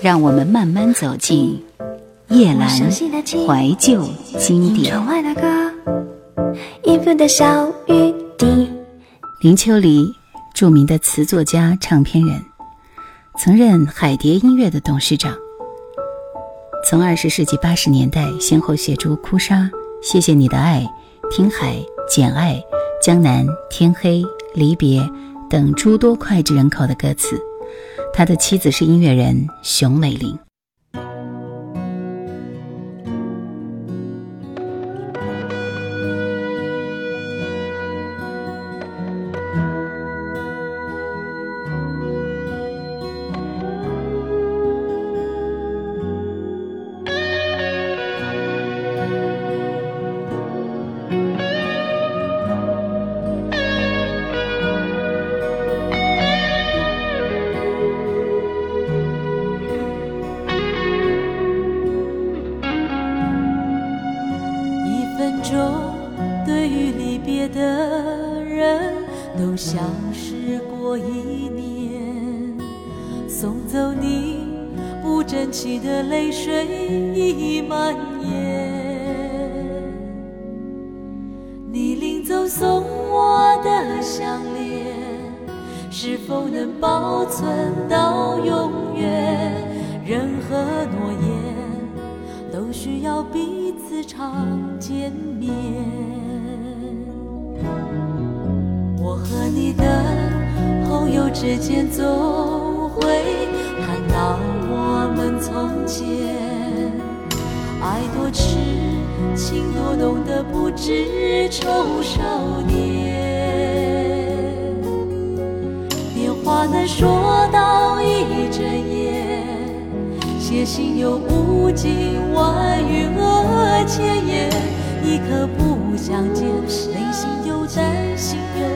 让我们慢慢走进叶阑怀旧经典。林秋离，著名的词作家、唱片人，曾任海蝶音乐的董事长。从二十世纪八十年代，先后写出《哭砂》《谢谢你的爱》《听海》《简爱》《江南》《天黑》《离别》等诸多脍炙人口的歌词。他的妻子是音乐人熊美玲。就能保存到永远？任何诺言都需要彼此常见面。我和你的朋友之间总会谈到我们从前，爱多痴，情多浓的不知愁少年。能说到一整夜，写信有无尽万语和千言，一刻不想见，内心有担心又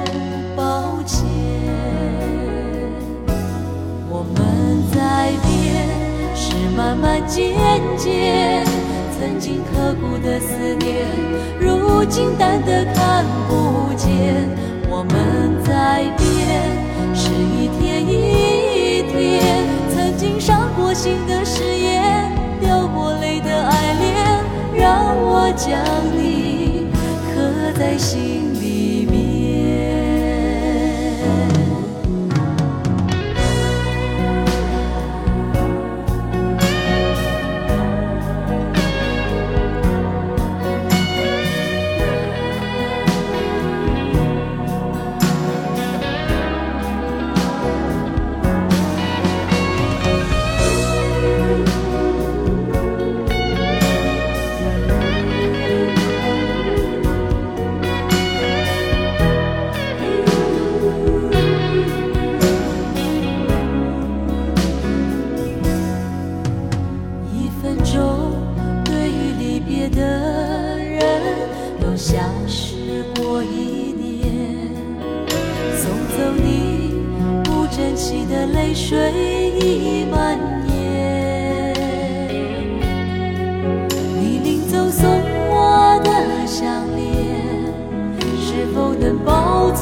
抱歉。我们在变，是慢慢渐渐，曾经刻骨的思念，如今淡得看不见。我们在变。是一天一天，曾经伤过心的誓言，掉过泪的爱恋，让我将你刻在心。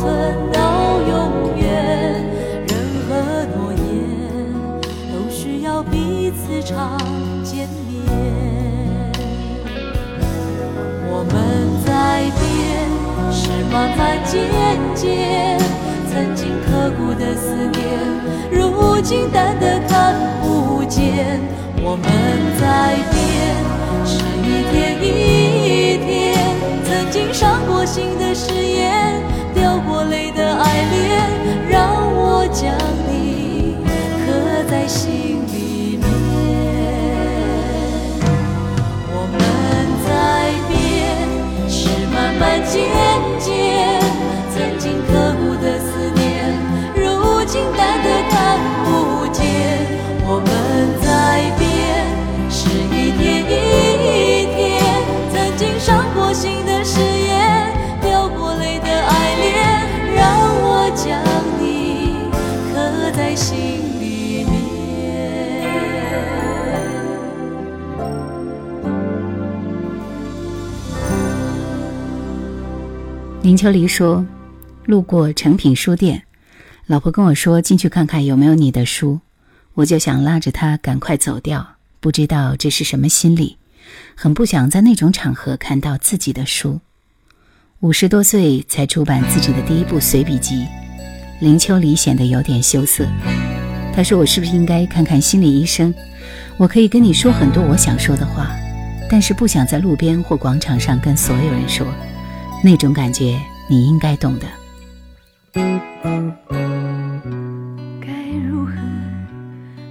存到永远，任何诺言都需要彼此常见面。我们在变，是慢在渐渐，曾经刻骨的思念，如今淡得看不见。我们在变，是一天一天，曾经伤过心的誓言。流过泪的爱恋，让我将你刻在心里面。我们在变，是慢慢渐。林秋离说。路过诚品书店，老婆跟我说：“进去看看有没有你的书。”我就想拉着她赶快走掉，不知道这是什么心理，很不想在那种场合看到自己的书。五十多岁才出版自己的第一部随笔集，林秋离显得有点羞涩。他说：“我是不是应该看看心理医生？我可以跟你说很多我想说的话，但是不想在路边或广场上跟所有人说，那种感觉你应该懂的。”该如何，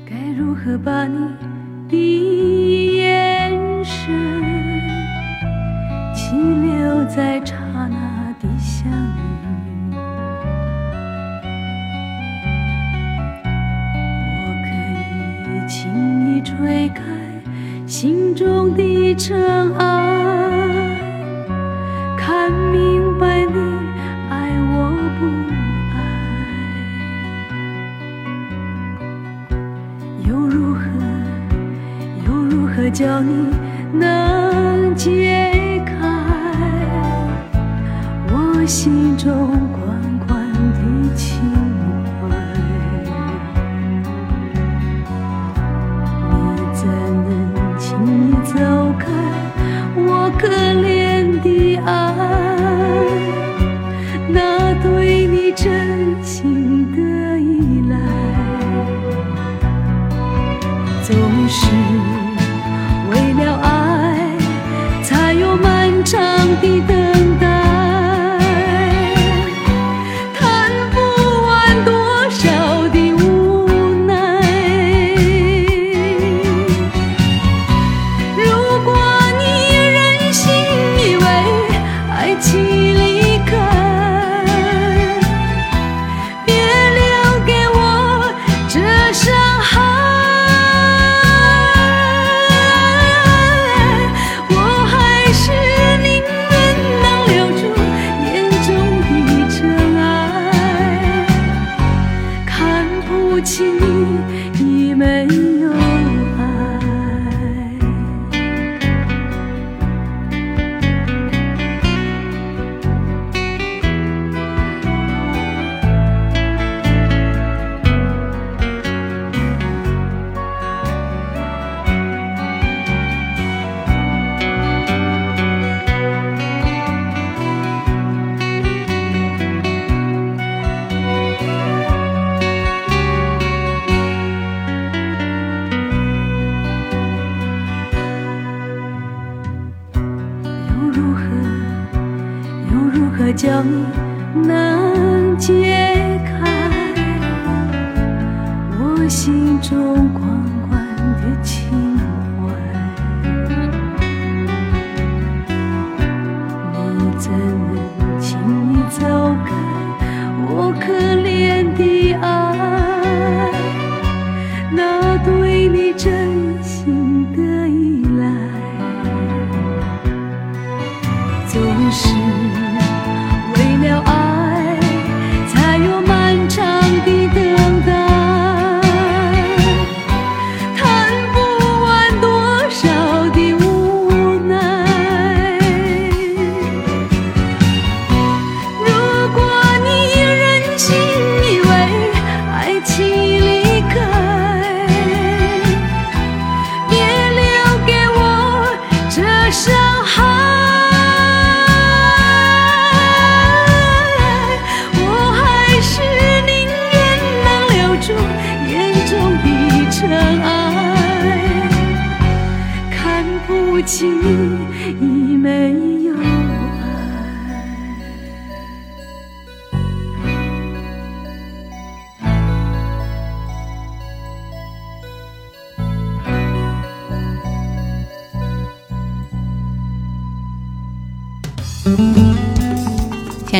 该如何把你的眼神停留在刹那的相遇？我可以轻易吹开心中的尘埃，如长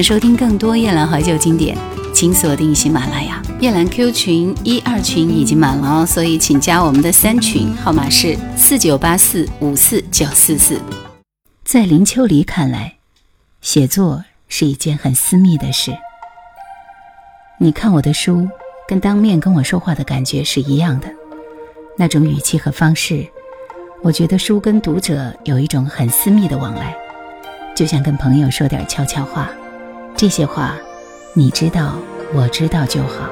收听更多夜兰怀旧经典，请锁定喜马拉雅。夜兰 Q 群一二群已经满了哦，所以请加我们的三群，号码是四九八四五四九四四。在林秋离看来，写作是一件很私密的事。你看我的书，跟当面跟我说话的感觉是一样的，那种语气和方式，我觉得书跟读者有一种很私密的往来，就像跟朋友说点悄悄话。这些话，你知道，我知道就好。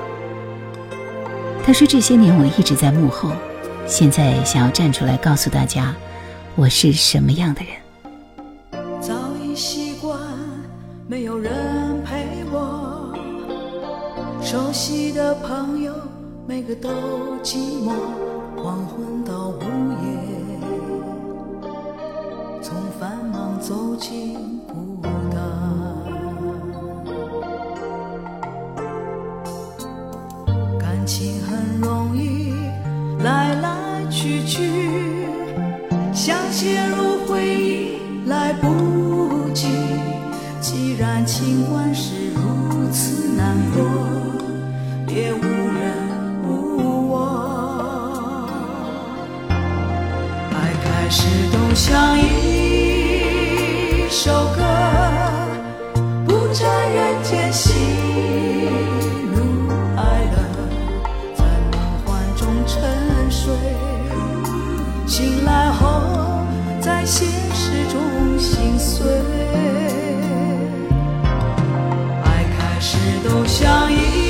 他说：“这些年我一直在幕后，现在想要站出来告诉大家，我是什么样的人。”早已习惯没有人陪我，熟悉的朋友每个都寂寞，黄昏到午夜，从繁忙走进沉睡，醒来后在现实中心碎。爱开始都像一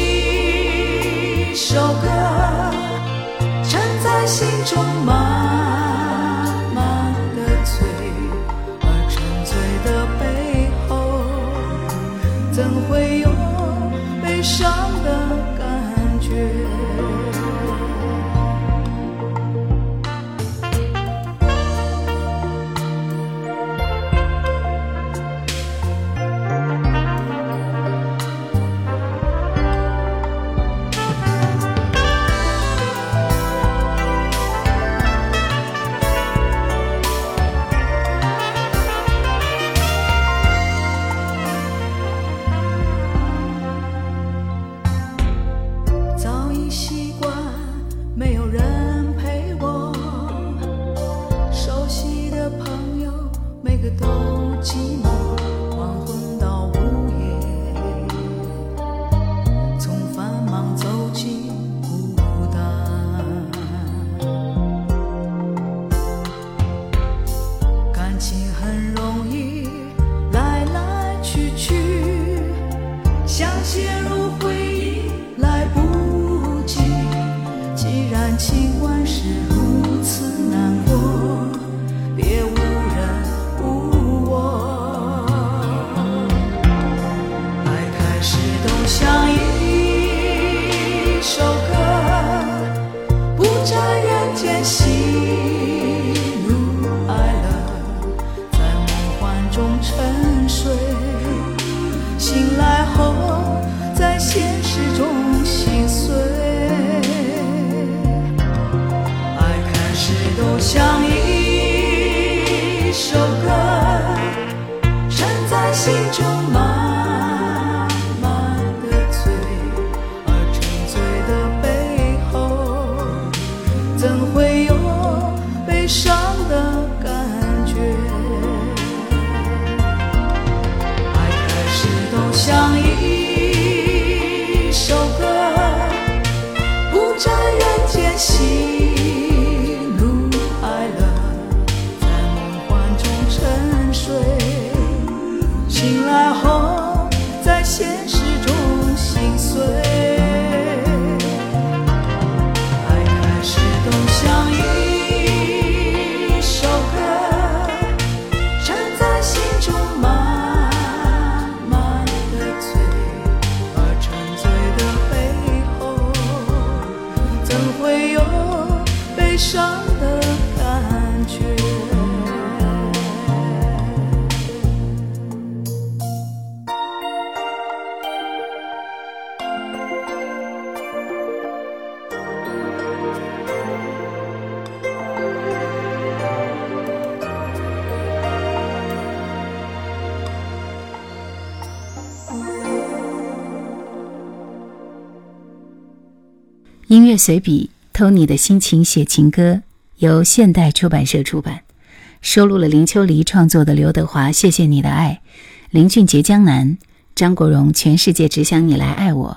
伤的感觉？音乐随笔，偷你的心情写情歌，由现代出版社出版，收录了林秋离创作的刘德华《谢谢你的爱》，林俊杰《江南》，张国荣《全世界只想你来爱我》，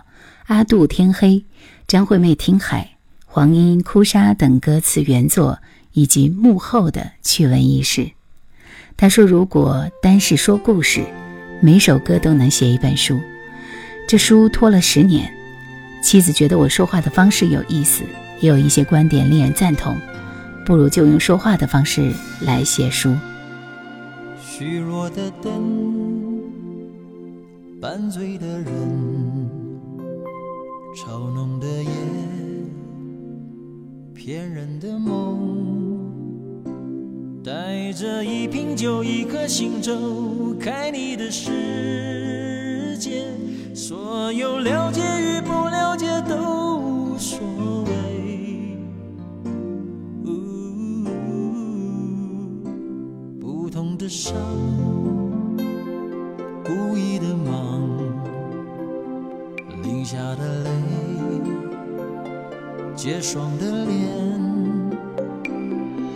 阿杜《天黑》，张惠妹《听海》，黄莺《哭砂》等歌词原作，以及幕后的趣闻轶事。他说：“如果单是说故事，每首歌都能写一本书。这书拖了十年。”妻子觉得我说话的方式有意思，也有一些观点令人赞同，不如就用说话的方式来写书。虚弱的灯，半醉的人，嘲弄的夜，骗人的梦，带着一瓶酒，一颗星舟，开你的世界，所有结霜的脸，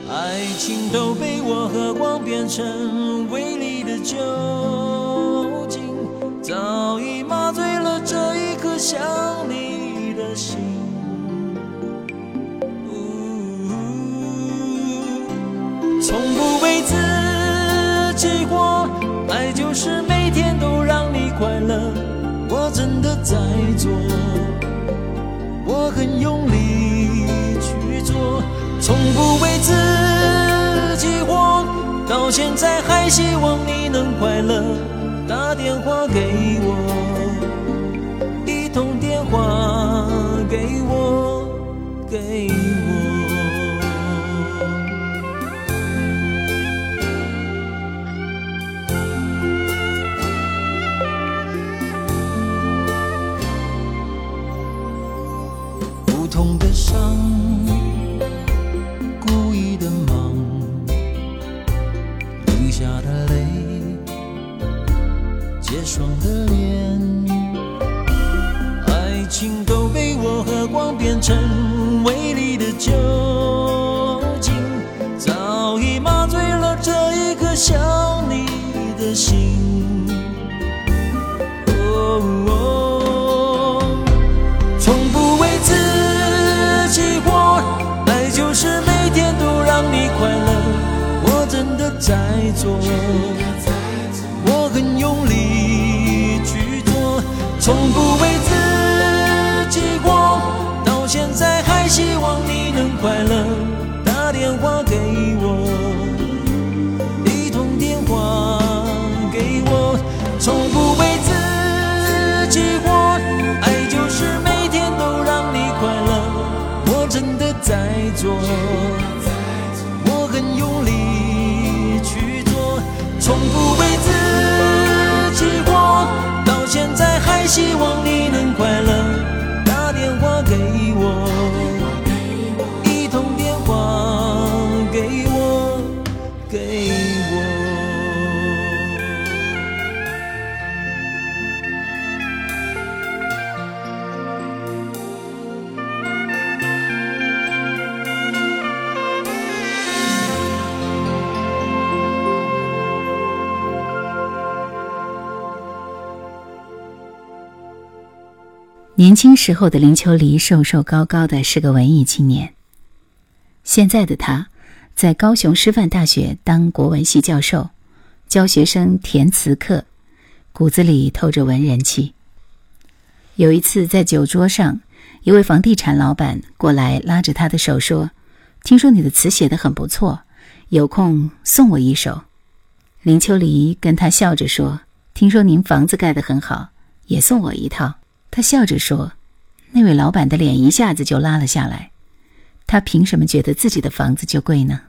爱情都被我喝光，变成威力的酒精，早已麻醉了这一颗想你的心。从不为自己活，爱就是每天都让你快乐。我真的在做，我很用力去做，从不为自己活，到现在还希望你能快乐。打电话给我，一通电话给我，给下的泪，结霜的脸，爱情都被我喝光，变成美丽的酒。年轻时候的林秋离瘦瘦高高的，是个文艺青年。现在的他，在高雄师范大学当国文系教授，教学生填词课，骨子里透着文人气。有一次在酒桌上，一位房地产老板过来拉着他的手说：“听说你的词写得很不错，有空送我一首。”林秋离跟他笑着说：“听说您房子盖得很好，也送我一套。”他笑着说：“那位老板的脸一下子就拉了下来。他凭什么觉得自己的房子就贵呢？”